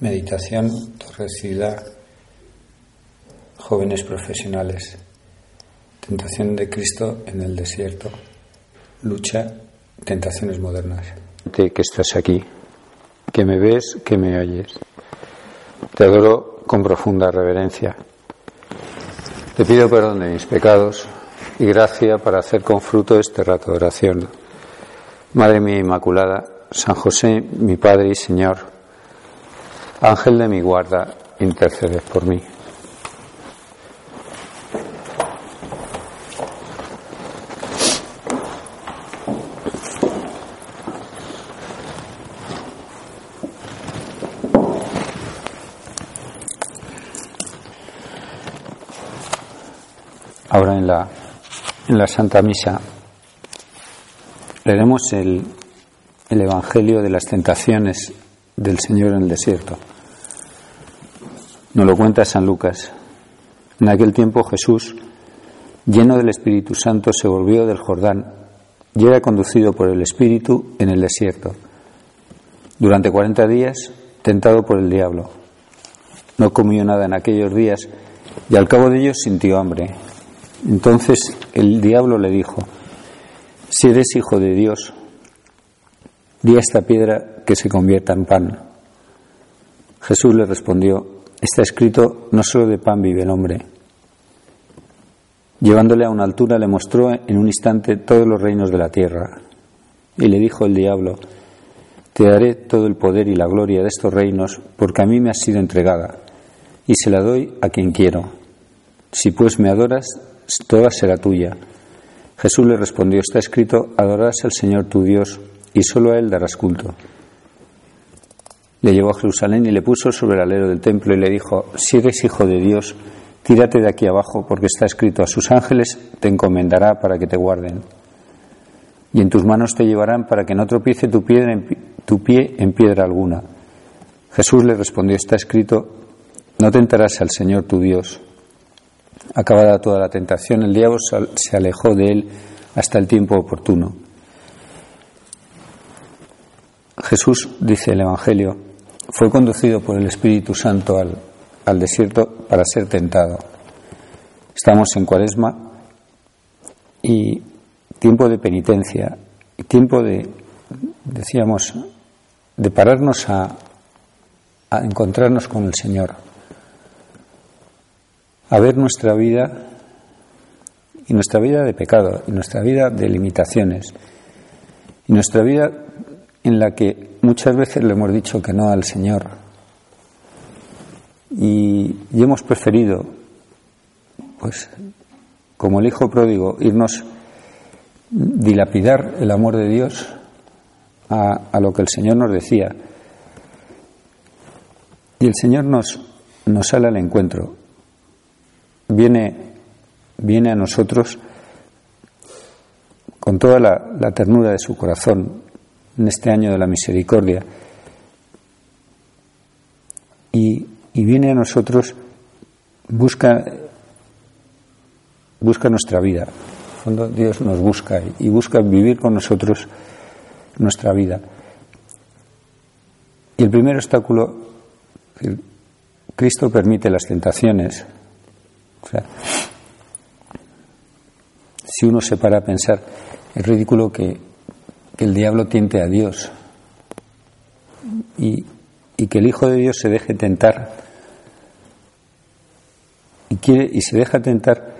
Meditación Torrecida Jóvenes Profesionales Tentación de Cristo en el desierto Lucha Tentaciones modernas Que estás aquí, que me ves, que me oyes. Te adoro con profunda reverencia. Te pido perdón de mis pecados y gracia para hacer con fruto este rato de oración. Madre mía Inmaculada, San José, mi Padre y Señor, Ángel de mi guarda, intercede por mí. Ahora en la, en la Santa Misa leeremos el, el Evangelio de las tentaciones del Señor en el desierto. Nos lo cuenta San Lucas. En aquel tiempo Jesús, lleno del Espíritu Santo, se volvió del Jordán y era conducido por el Espíritu en el desierto. Durante cuarenta días, tentado por el diablo. No comió nada en aquellos días y al cabo de ellos sintió hambre. Entonces el diablo le dijo, si eres hijo de Dios, di a esta piedra que se convierta en pan. Jesús le respondió, está escrito, no solo de pan vive el hombre. Llevándole a una altura le mostró en un instante todos los reinos de la tierra. Y le dijo el diablo, te daré todo el poder y la gloria de estos reinos, porque a mí me ha sido entregada, y se la doy a quien quiero. Si pues me adoras, toda será tuya. Jesús le respondió, está escrito, adorarás al Señor tu Dios y solo a Él darás culto. Le llevó a Jerusalén y le puso sobre el alero del templo y le dijo, si eres hijo de Dios, tírate de aquí abajo porque está escrito, a sus ángeles te encomendará para que te guarden. Y en tus manos te llevarán para que no tropiece tu, piedra en, tu pie en piedra alguna. Jesús le respondió, está escrito, no tentarás al Señor tu Dios. Acabada toda la tentación, el diablo se alejó de él hasta el tiempo oportuno. Jesús, dice el Evangelio, fue conducido por el Espíritu Santo al, al desierto para ser tentado. Estamos en cuaresma y tiempo de penitencia y tiempo de, decíamos, de pararnos a, a encontrarnos con el Señor, a ver nuestra vida y nuestra vida de pecado y nuestra vida de limitaciones y nuestra vida en la que muchas veces le hemos dicho que no al Señor y, hemos preferido, pues, como el Hijo pródigo, irnos dilapidar el amor de Dios a, a, lo que el Señor nos decía. Y el Señor nos, nos sale al encuentro. Viene, viene a nosotros con toda la ternura de su corazón, en este año de la misericordia. Y, viene a nosotros, busca, busca nuestra vida. En fondo, Dios nos busca y busca vivir con nosotros nuestra vida. Y el primer obstáculo, Cristo permite las tentaciones. Si uno se para a pensar, es ridículo que que el diablo tiente a Dios. Y, que el Hijo de Dios se deje tentar. Y, quiere, y se deja tentar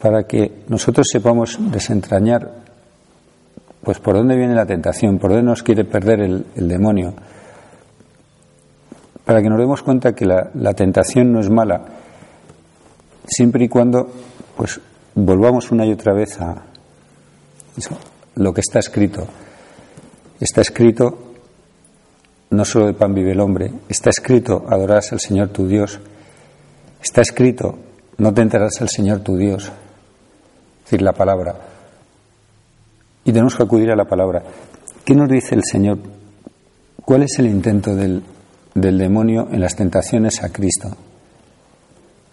para que nosotros sepamos desentrañar pues por dónde viene la tentación, por dónde nos quiere perder el, demonio, para que nos demos cuenta que la, la, tentación no es mala, siempre y cuando pues volvamos una y otra vez a, lo que está escrito. Está escrito, no solo de pan vive el hombre, está escrito, adorarás al Señor tu Dios. Está escrito, no tentarás al Señor tu Dios. Es decir, la palabra. Y tenemos que acudir a la palabra. ¿Qué nos dice el Señor? ¿Cuál es el intento del, del demonio en las tentaciones a Cristo?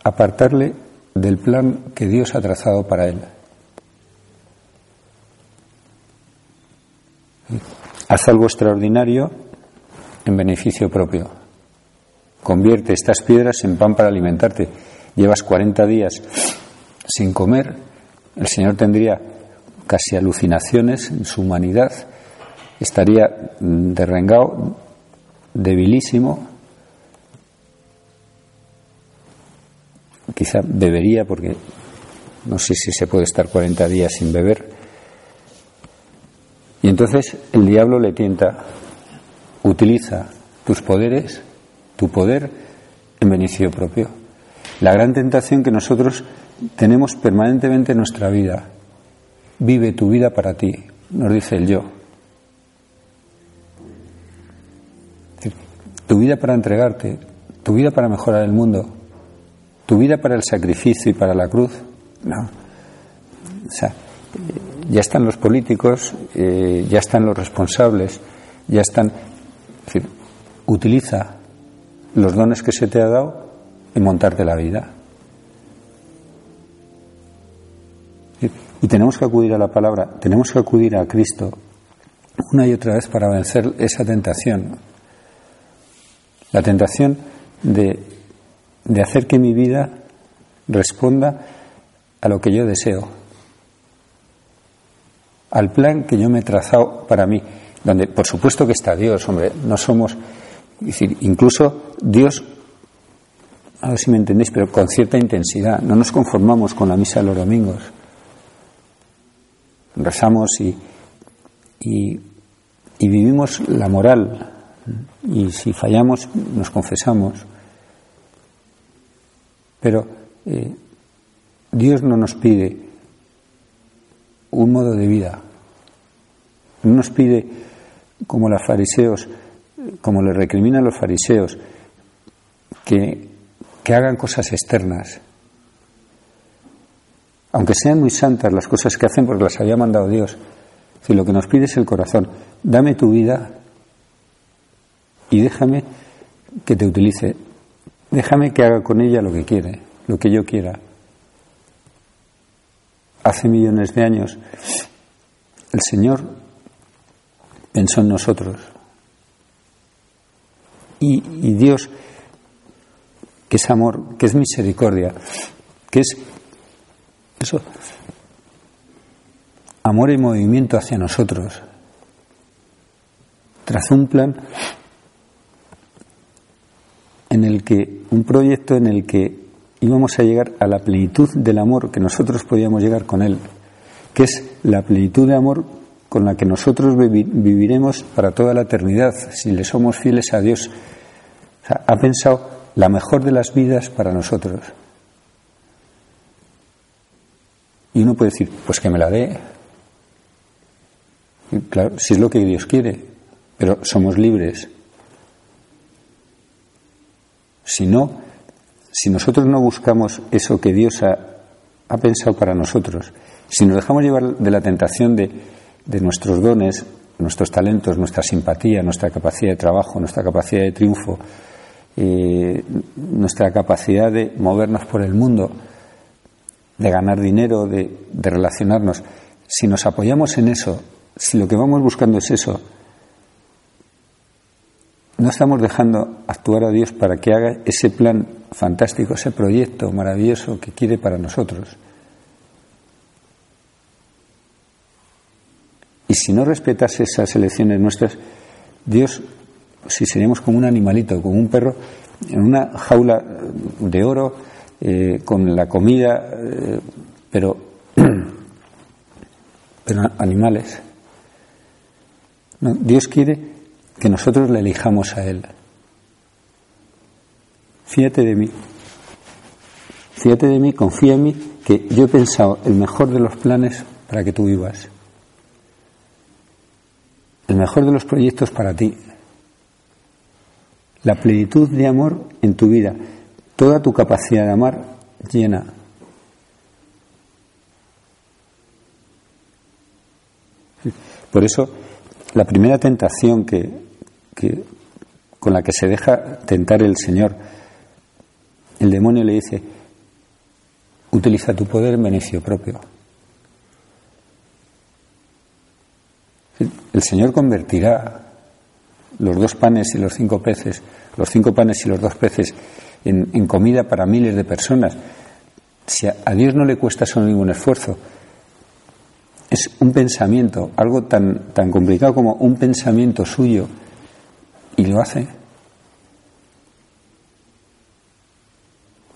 Apartarle del plan que Dios ha trazado para él. Haz algo extraordinario en beneficio propio. Convierte estas piedras en pan para alimentarte. Llevas 40 días sin comer. El Señor tendría casi alucinaciones en su humanidad. Estaría derrengado, debilísimo. Quizá bebería porque no sé si se puede estar 40 días sin beber. Entonces el diablo le tienta, utiliza tus poderes, tu poder en beneficio propio. La gran tentación que nosotros tenemos permanentemente en nuestra vida. Vive tu vida para ti, nos dice el yo. Tu vida para entregarte, tu vida para mejorar el mundo, tu vida para el sacrificio y para la cruz. No. Ya están los políticos, eh, ya están los responsables, ya están. utiliza los dones que se te ha dado en montarte la vida. Y tenemos que acudir a la palabra, tenemos que acudir a Cristo una y otra vez para vencer esa tentación. La tentación de, de hacer que mi vida responda a lo que yo deseo al plan que yo me he trazado para mí, donde por supuesto que está Dios, hombre, no somos, decir, incluso Dios, a ver si me entendéis, pero con cierta intensidad, no nos conformamos con la misa de los domingos, rezamos y, y, vivimos la moral, y si fallamos nos confesamos, pero eh, Dios no nos pide un modo de vida. No nos pide, como los fariseos, como le recriminan los fariseos, que, que hagan cosas externas. Aunque sean muy santas las cosas que hacen porque las había mandado Dios. Si lo que nos pide es el corazón, dame tu vida y déjame que te utilice. Déjame que haga con ella lo que quiere, lo que yo quiera hace millones de años, el Señor pensó en nosotros. Y, Dios, que es amor, que es misericordia, que es eso, amor y movimiento hacia nosotros, trazó un plan en el que, un proyecto en el que íbamos a llegar a la plenitud del amor que nosotros podíamos llegar con Él, que es la plenitud de amor con la que nosotros viviremos para toda la eternidad, si le somos fieles a Dios. ha pensado la mejor de las vidas para nosotros. Y uno puede decir, pues que me la dé. claro, si es lo que Dios quiere, pero somos libres. Si no, si nosotros no buscamos eso que Dios ha, pensado para nosotros, si nos dejamos llevar de la tentación de, nuestros dones, nuestros talentos, nuestra simpatía, nuestra capacidad de trabajo, nuestra capacidad de triunfo, eh, nuestra capacidad de movernos por el mundo, de ganar dinero, de, de relacionarnos, si nos apoyamos en eso, si lo que vamos buscando es eso, no estamos dejando actuar a Dios para que haga ese plan fantástico, ese proyecto maravilloso que quiere para nosotros. Y si no respetase esas elecciones nuestras, Dios, si seríamos como un animalito, como un perro, en una jaula de oro, eh, con la comida, eh, pero, pero animales. Dios quiere que nosotros le elijamos a Él. Fíjate de mí. Fíjate de mí, confía en mí, que yo he pensado el mejor de los planes para que tú vivas. el mejor de los proyectos para ti, la plenitud de amor en tu vida, toda tu capacidad de amar llena. Por eso, la primera tentación que, con la que se deja tentar el Señor, el demonio le dice, utiliza tu poder en beneficio propio. El Señor convertirá los dos panes y los cinco peces, los cinco panes y los dos peces, en, comida para miles de personas. Si a, Dios no le cuesta eso ningún esfuerzo, es un pensamiento, algo tan, tan complicado como un pensamiento suyo, y lo hace.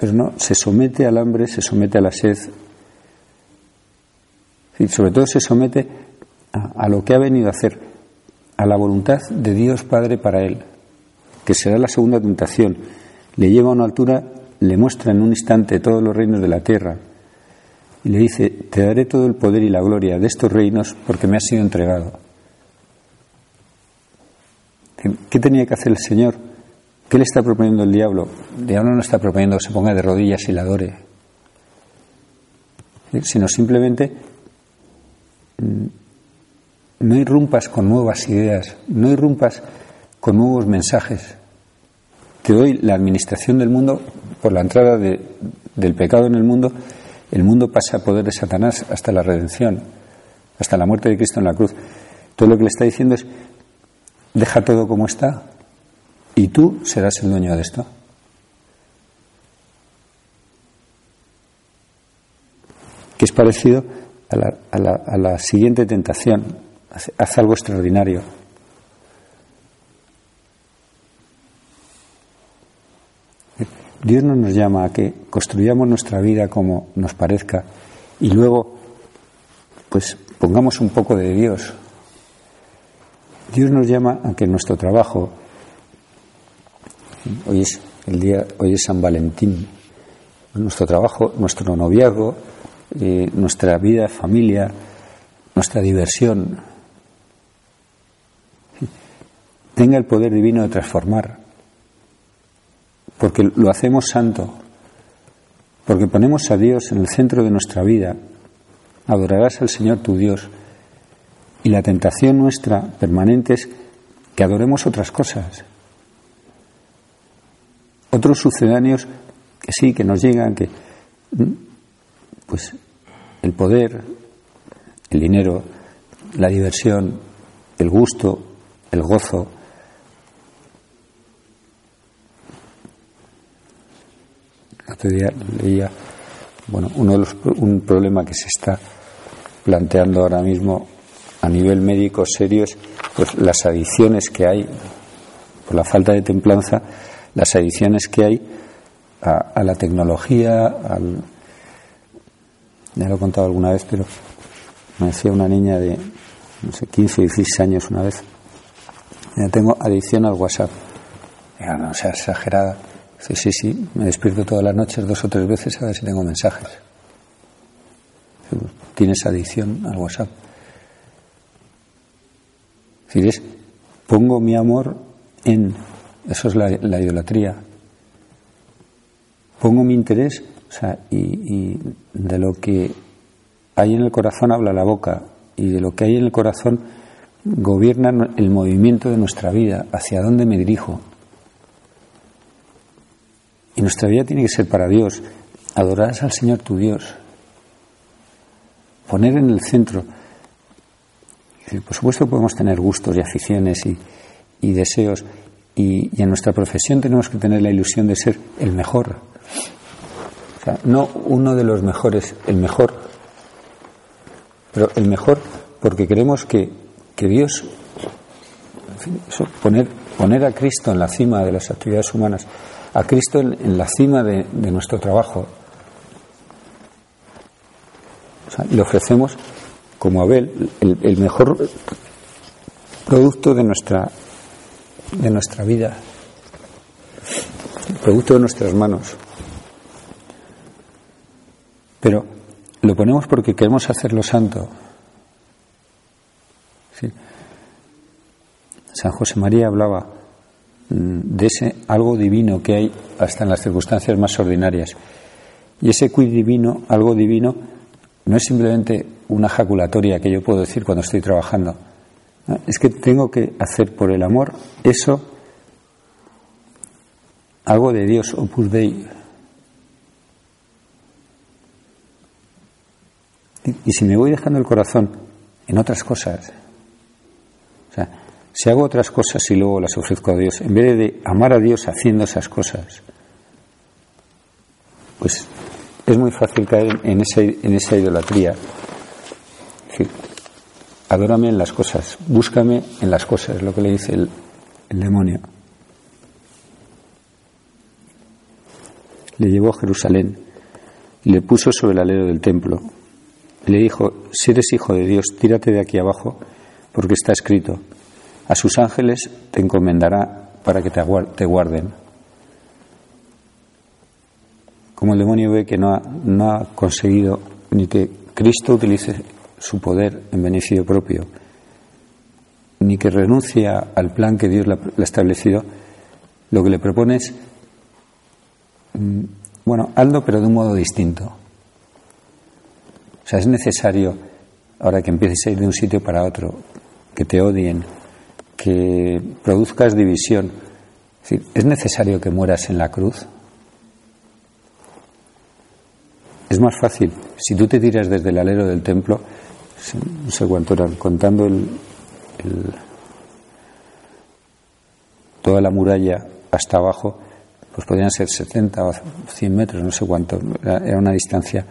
Pero no, se somete al hambre, se somete a la sed, y sobre todo se somete a lo que ha venido a hacer, a la voluntad de Dios Padre para él, que será la segunda tentación. Le lleva a una altura, le muestra en un instante todos los reinos de la tierra y le dice, te daré todo el poder y la gloria de estos reinos porque me ha sido entregado. ¿Qué tenía que hacer el Señor? ¿Qué le está proponiendo el diablo? El diablo no está proponiendo que se ponga de rodillas y la adore, sino simplemente mm, no irrumpas con nuevas ideas, no irrumpas con nuevos mensajes. Te doy la administración del mundo por la entrada del pecado en el mundo. El mundo pasa a poder de Satanás hasta la redención, hasta la muerte de Cristo en la cruz. Todo lo que le está diciendo es, deja todo como está y tú serás el dueño de esto. Que es parecido a la, siguiente tentación, haz algo extraordinario. Dios no nos llama a que construyamos nuestra vida como nos parezca y luego pues pongamos un poco de Dios. Dios nos llama a que nuestro trabajo hoy es el día hoy es San Valentín. Nuestro trabajo, nuestro noviazgo, eh, nuestra vida, familia, nuestra diversión, tenga el poder divino de transformar, porque lo hacemos santo, porque ponemos a Dios en el centro de nuestra vida, adorarás al Señor tu Dios, y la tentación nuestra permanente es que adoremos otras cosas, otros sucedáneos que sí, que nos llegan, que pues el poder, el dinero, la diversión, el gusto, el gozo, Otro día leía, bueno, uno de los, un problema que se está planteando ahora mismo a nivel médico serio es pues, las adicciones que hay, por la falta de templanza, las adicciones que hay a, la tecnología, al, ya lo he contado alguna vez, pero me decía una niña de, no sé, 15 o 16 años una vez, ya tengo adicción al WhatsApp. Ya, no sea exagerada. Sí, sí, sí, me despierto todas las noches dos o tres veces a ver si tengo mensajes. ¿Tienes adicción al WhatsApp? Es pongo mi amor en, eso es la, idolatría. Pongo mi interés, o sea, y, de lo que hay en el corazón habla la boca, y de lo que hay en el corazón gobierna el movimiento de nuestra vida, hacia dónde me dirijo, y nuestra vida tiene que ser para Dios. Adorarás al Señor tu Dios. Poner en el centro. Por supuesto podemos tener gustos y aficiones y, deseos. Y, en nuestra profesión tenemos que tener la ilusión de ser el mejor. no uno de los mejores, el mejor. Pero el mejor porque queremos que, Dios, poner, poner a Cristo en la cima de las actividades humanas a Cristo en, la cima de, nuestro trabajo. le ofrecemos, como Abel, el, mejor producto de nuestra, de nuestra vida, el producto de nuestras manos. Pero lo ponemos porque queremos hacerlo santo. San José María hablaba mm, de ese algo divino que hay hasta en las circunstancias más ordinarias. Y ese quid divino, algo divino, no es simplemente una jaculatoria que yo puedo decir cuando estoy trabajando. Es que tengo que hacer por el amor eso, algo de Dios, opus dei. Y si me voy dejando el corazón en otras cosas, o sea, si hago otras cosas y luego las ofrezco a Dios, en vez de amar a Dios haciendo esas cosas, pues es muy fácil caer en esa, en esa idolatría. Adórame en las cosas, búscame en las cosas, es lo que le dice el, demonio. Le llevó a Jerusalén y le puso sobre el alero del templo. Le dijo, si eres hijo de Dios, tírate de aquí abajo, porque está escrito, a sus ángeles te encomendará para que te guarden. Como el demonio ve que no ha, no ha conseguido ni que Cristo utilice su poder en beneficio propio, ni que renuncia al plan que Dios le ha establecido, lo que le propone es, mm, bueno, Aldo, pero de un modo distinto. O sea, es necesario, ahora que empieces a ir de un sitio para otro, que te odien, que produzcas división. Es, es necesario que mueras en la cruz. Es más fácil, si tú te tiras desde el alero del templo, no sé cuánto eran, contando el, toda la muralla hasta abajo, pues podrían ser 70 o 100 metros, no sé cuánto, era una distancia.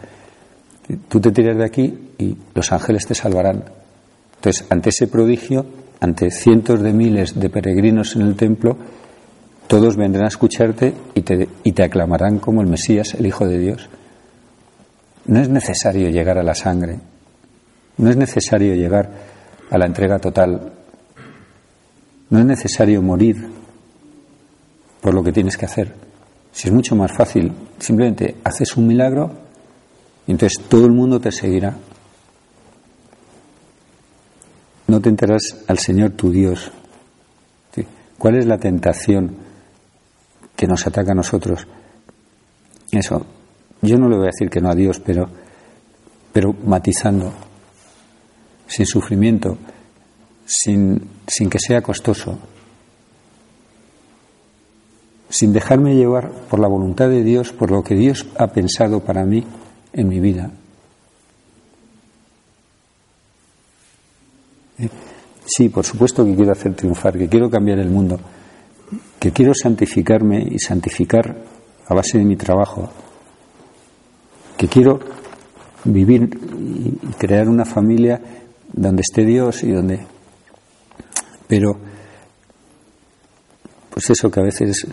Tú te tiras de aquí y los ángeles te salvarán. Entonces, ante ese prodigio, ante cientos de miles de peregrinos en el templo, todos vendrán a escucharte y te, y te aclamarán como el Mesías, el Hijo de Dios. No es necesario llegar a la sangre, no es necesario llegar a la entrega total, no es necesario morir por lo que tienes que hacer. Si es mucho más fácil, simplemente haces un milagro y entonces todo el mundo te seguirá no te enteras al Señor tu Dios. ¿Cuál es la tentación que nos ataca a nosotros? Eso, yo no le voy a decir que no a Dios, pero, pero matizando, sin sufrimiento, sin, sin que sea costoso, sin dejarme llevar por la voluntad de Dios, por lo que Dios ha pensado para mí en mi vida. Sí, por supuesto que quiero hacer triunfar, que quiero cambiar el mundo, que quiero santificarme y santificar a base de mi trabajo, que quiero vivir y crear una familia donde esté Dios y donde... Pero, pues eso que a veces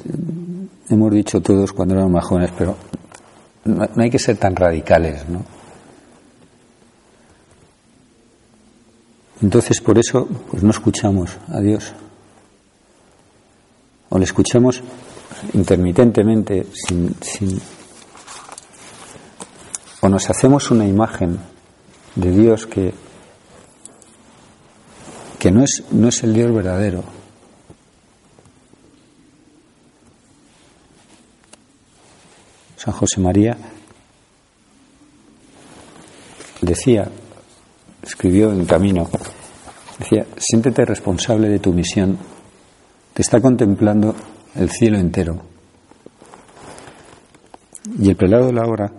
hemos dicho todos cuando éramos más jóvenes, pero no, hay que ser tan radicales, ¿no? Entonces, por eso, pues no escuchamos a Dios. O le escuchamos intermitentemente, sin, sin, o nos hacemos una imagen de Dios que, que no, es, no es el Dios verdadero. San José María decía escribió en camino, decía, siéntete responsable de tu misión, te está contemplando el cielo entero. Y el prelado de la hora,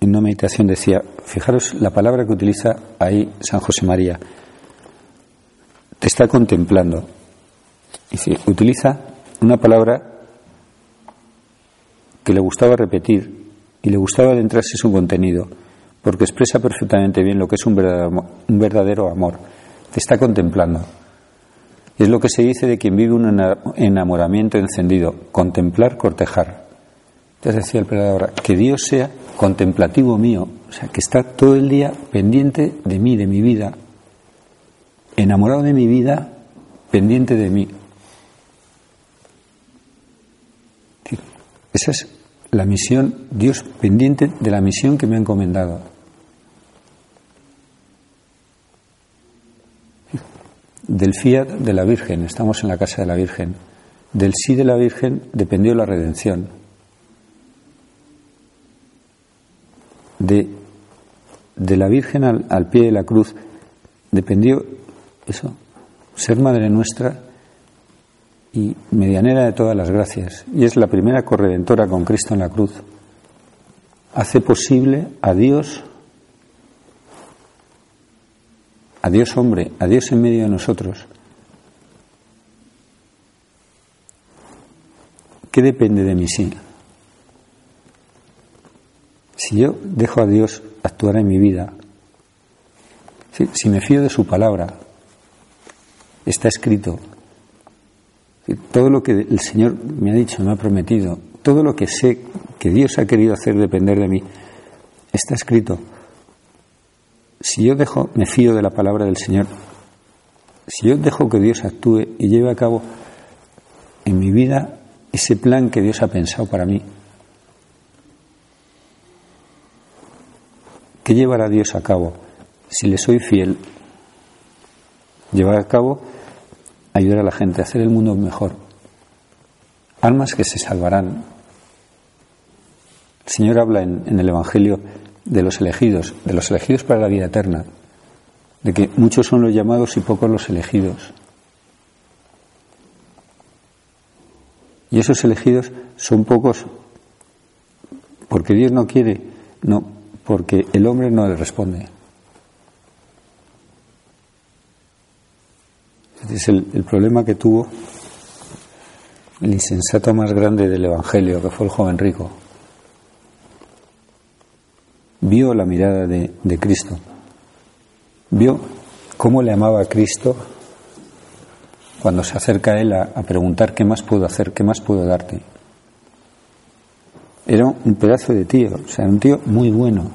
en una meditación, decía, fijaros la palabra que utiliza ahí San José María, está contemplando. Dice, utiliza una palabra que le gustaba repetir y le gustaba adentrarse en su contenido porque expresa perfectamente bien lo que es un verdadero, amor. Te está contemplando. Es lo que se dice de quien vive un enamoramiento encendido, contemplar, cortejar. Entonces decía el predador, que Dios sea contemplativo mío, o sea, que está todo el día pendiente de mí, de mi vida, enamorado de mi vida, pendiente de mí. Esa es la misión, Dios pendiente de la misión que me ha encomendado. Del fiat de la Virgen, estamos en la casa de la Virgen. Del sí de la Virgen dependió la redención. De, de la Virgen al, al pie de la cruz dependió eso, ser Madre nuestra y medianera de todas las gracias. Y es la primera corredentora con Cristo en la cruz. Hace posible a Dios, a Dios hombre, a Dios en medio de nosotros. ¿Qué depende de mí? Sí. Si yo dejo a Dios actuar en mi vida, si me fío de su palabra, está escrito, todo lo que el Señor me ha dicho, me ha prometido, todo lo que sé que Dios ha querido hacer depender de mí, está escrito. Si yo dejo, me fío de la palabra del Señor, si yo dejo que Dios actúe y lleve a cabo en mi vida ese plan que Dios ha pensado para mí, ¿qué llevará Dios a cabo? Si le soy fiel, llevar a cabo ayudar a la gente a hacer el mundo mejor. Almas que se salvarán. El Señor habla en, el Evangelio de los elegidos, de los elegidos para la vida eterna, de que muchos son los llamados y pocos los elegidos. Y esos elegidos son pocos porque Dios no quiere, no, porque el hombre no le responde. Es el, problema que tuvo el insensato más grande del Evangelio, que fue el joven rico. Vio la mirada de, Cristo, vio cómo le amaba a Cristo cuando se acerca a él a, a, preguntar qué más puedo hacer, qué más puedo darte. Era un pedazo de tío, o sea, un tío muy bueno.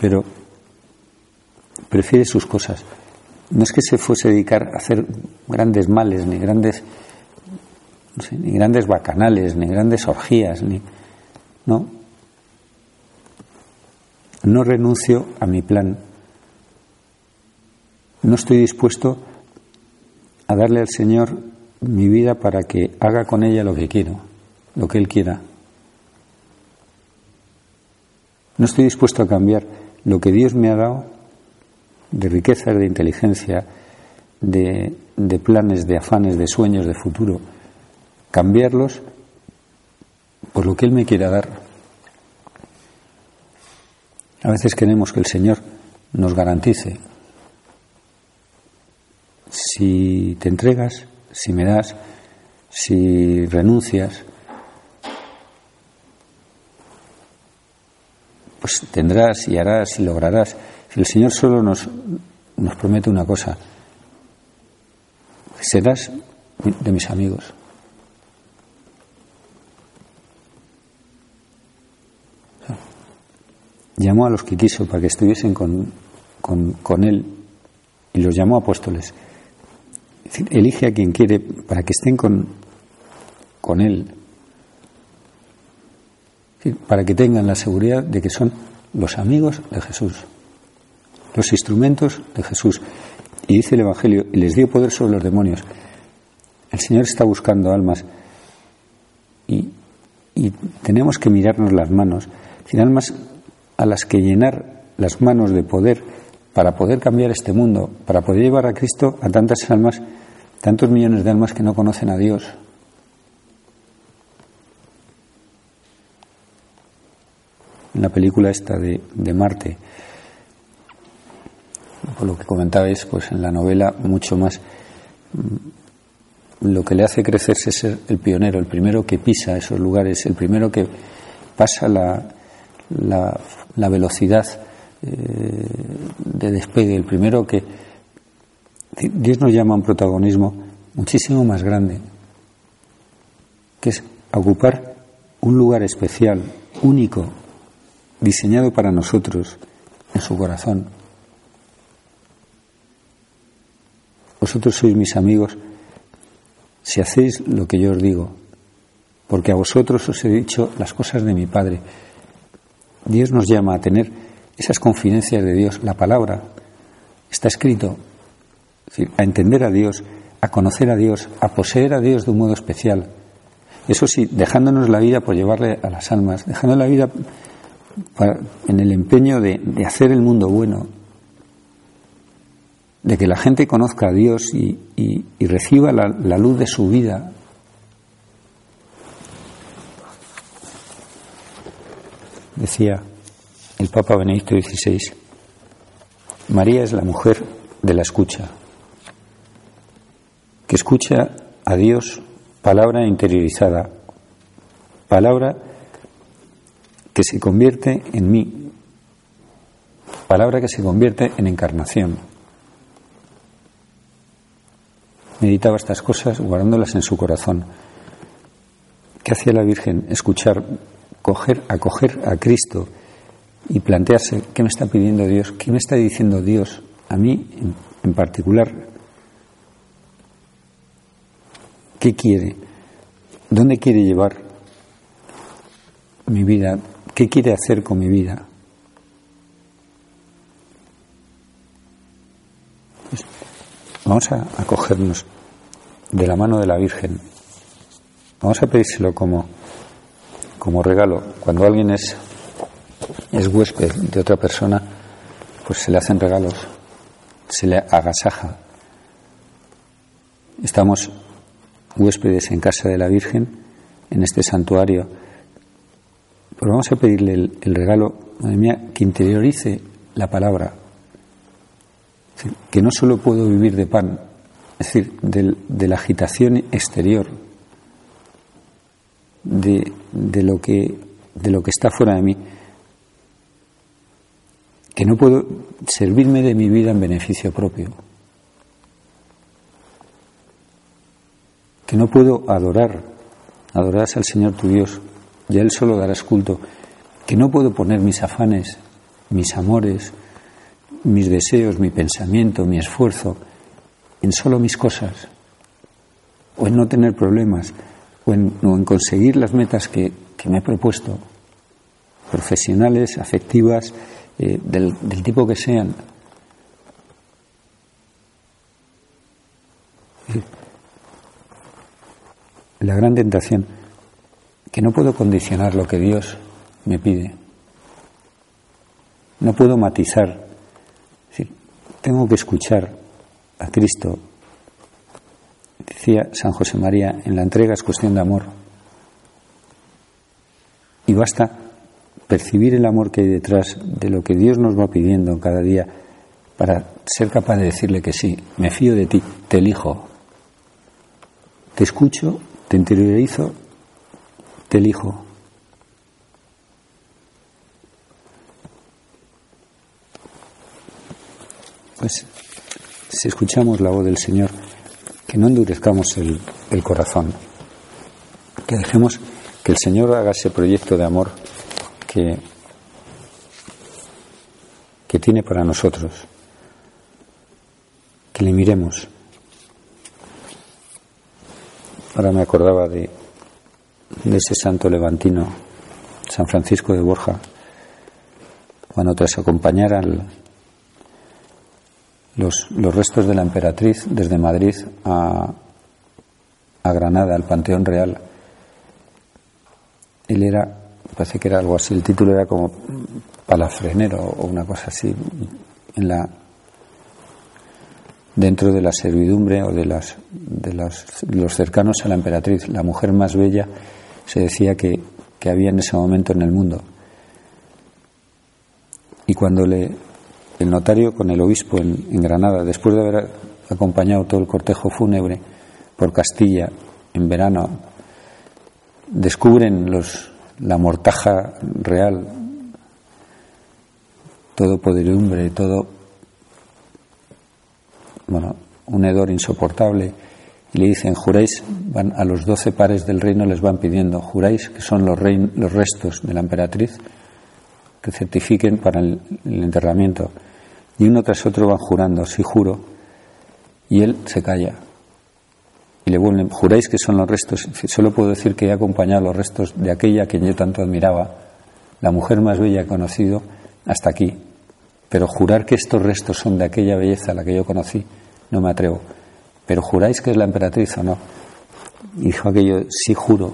Pero prefiere sus cosas. No es que se fuese a dedicar a hacer grandes males, ni grandes, ni grandes bacanales, ni grandes orgías, ni. No. No renuncio a mi plan. No estoy dispuesto a darle al Señor mi vida para que haga con ella lo que quiero, lo que Él quiera. No estoy dispuesto a cambiar lo que Dios me ha dado de riquezas, de inteligencia, de, de planes, de afanes, de sueños, de futuro, cambiarlos por lo que Él me quiera dar. A veces queremos que el Señor nos garantice. Si te entregas, si me das, si renuncias, pues tendrás y harás y lograrás. El Señor solo nos, nos promete una cosa, serás de mis amigos. Llamó a los que quiso para que estuviesen con, con, Él y los llamó apóstoles. elige a quien quiere para que estén con, con Él, para que tengan la seguridad de que son los amigos de Jesús los instrumentos de Jesús. Y dice el Evangelio, y les dio poder sobre los demonios. El Señor está buscando almas y, tenemos que mirarnos las manos, almas a las que llenar las manos de poder para poder cambiar este mundo, para poder llevar a Cristo a tantas almas, tantos millones de almas que no conocen a Dios. La película esta de, de Marte, lo que comentabais, pues en la novela mucho más mm, lo que le hace crecer es ser el pionero, el primero que pisa esos lugares, el primero que pasa la, la, velocidad eh, de despegue, el primero que Dios nos llama a un protagonismo muchísimo más grande, que es ocupar un lugar especial, único, diseñado para nosotros en su corazón. Vosotros sois mis amigos si hacéis lo que yo os digo, porque a vosotros os he dicho las cosas de mi Padre. Dios nos llama a tener esas confidencias de Dios, la palabra, está escrito, a entender a Dios, a conocer a Dios, a poseer a Dios de un modo especial. Eso sí, dejándonos la vida por llevarle a las almas, dejando la vida en el empeño de, hacer el mundo bueno, de que la gente conozca a Dios y, reciba la luz de su vida. Decía el Papa Benedicto XVI, María es la mujer de la escucha, que escucha a Dios palabra interiorizada, palabra que se convierte en mí, palabra que se convierte en encarnación. Meditaba estas cosas guardándolas en su corazón. ¿Qué hacía la Virgen? Escuchar, coger, acoger a Cristo y plantearse qué me está pidiendo Dios, qué me está diciendo Dios a mí en, particular. ¿Qué quiere? ¿Dónde quiere llevar mi vida? ¿Qué quiere hacer con mi vida? Vamos a acogernos de la mano de la Virgen. Vamos a pedírselo como, como regalo. Cuando alguien es, es huésped de otra persona, pues se le hacen regalos, se le agasaja. Estamos huéspedes en casa de la Virgen, en este santuario pero vamos a pedirle el, regalo, madre mía, que interiorice la palabra. Que no solo puedo vivir de pan, es decir, de la agitación exterior, de, de, lo que, de lo que está fuera de mí, que no puedo servirme de mi vida en beneficio propio, que no puedo adorar, adorarás al Señor tu Dios y a Él solo darás culto, que no puedo poner mis afanes, mis amores, mis deseos, mi pensamiento, mi esfuerzo en solo mis cosas, o en no tener problemas, o en, conseguir las metas que, me he propuesto, profesionales, afectivas, eh, del, del tipo que sean. La gran tentación que no puedo condicionar lo que Dios me pide. No puedo matizar. Tengo que escuchar a Cristo. Decía San José María, en la entrega es cuestión de amor. Y basta percibir el amor que hay detrás de lo que Dios nos va pidiendo cada día para ser capaz de decirle que sí, me fío de ti, te elijo, te escucho, te interiorizo te elijo. Pues si escuchamos la voz del Señor, que no endurezcamos el, corazón, que dejemos que el Señor haga ese proyecto de amor que, que tiene para nosotros, que le miremos. Ahora me acordaba de, de ese santo levantino, San Francisco de Borja, cuando tras acompañar los, los, restos de la emperatriz desde Madrid a, a Granada, al Panteón Real, él era, parece que era algo así, el título era como palafrenero o una cosa así, en la dentro de la servidumbre o de, las, de los cercanos a la emperatriz, la mujer más bella se decía que, había en ese momento en el mundo. Y cuando le, el notario con el obispo en, Granada, después de haber acompañado todo el cortejo fúnebre por Castilla en verano, descubren los, la mortaja real, todo poderidumbre, todo, bueno, un hedor insoportable y le dicen, juráis, van a los doce pares del reino les van pidiendo, juráis que son los, los restos de la emperatriz que certifiquen para el, enterramiento. Y uno tras otro van jurando, sí juro, y él se calla. Y le vuelven, juráis que son los restos, solo puedo decir que he acompañado los restos de aquella a quien yo tanto admiraba, la mujer más bella que he conocido, hasta aquí. Pero jurar que estos restos son de aquella belleza a la que yo conocí, no me atrevo. Pero juráis que es la emperatriz o no. Y dijo aquello, sí juro.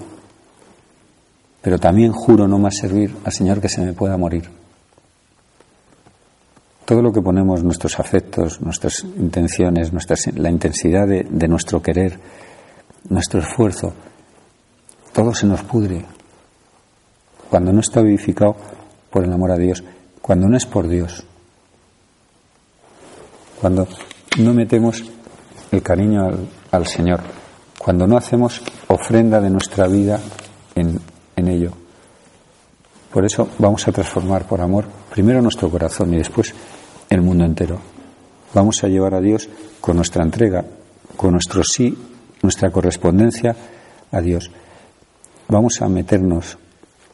Pero también juro no más servir al Señor que se me pueda morir. Todo lo que ponemos, nuestros afectos, nuestras intenciones, nuestras, la intensidad de, de nuestro querer, nuestro esfuerzo, todo se nos pudre cuando no está vivificado por el amor a Dios, cuando no es por Dios, cuando no metemos el cariño al, Señor, cuando no hacemos ofrenda de nuestra vida en, en ello. Por eso vamos a transformar por amor primero nuestro corazón y después el mundo entero. Vamos a llevar a Dios con nuestra entrega, con nuestro sí, nuestra correspondencia a Dios. Vamos a meternos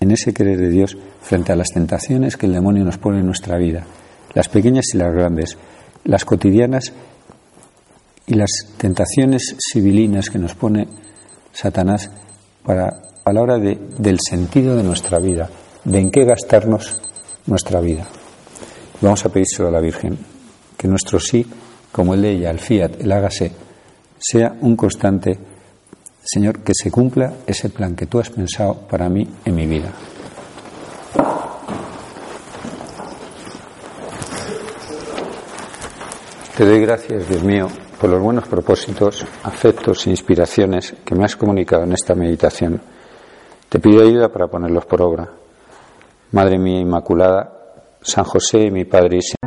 en ese querer de Dios frente a las tentaciones que el demonio nos pone en nuestra vida, las pequeñas y las grandes, las cotidianas y las tentaciones civilinas que nos pone Satanás para a la hora de, del sentido de nuestra vida, de en qué gastarnos nuestra vida. Vamos a pedírselo a la Virgen, que nuestro sí, como el de ella, el fiat, el hágase, sea un constante Señor, que se cumpla ese plan que tú has pensado para mí en mi vida. Te doy gracias, Dios mío, por los buenos propósitos, afectos e inspiraciones que me has comunicado en esta meditación. Te pido ayuda para ponerlos por obra. Madre mía Inmaculada, San José, mi Padre y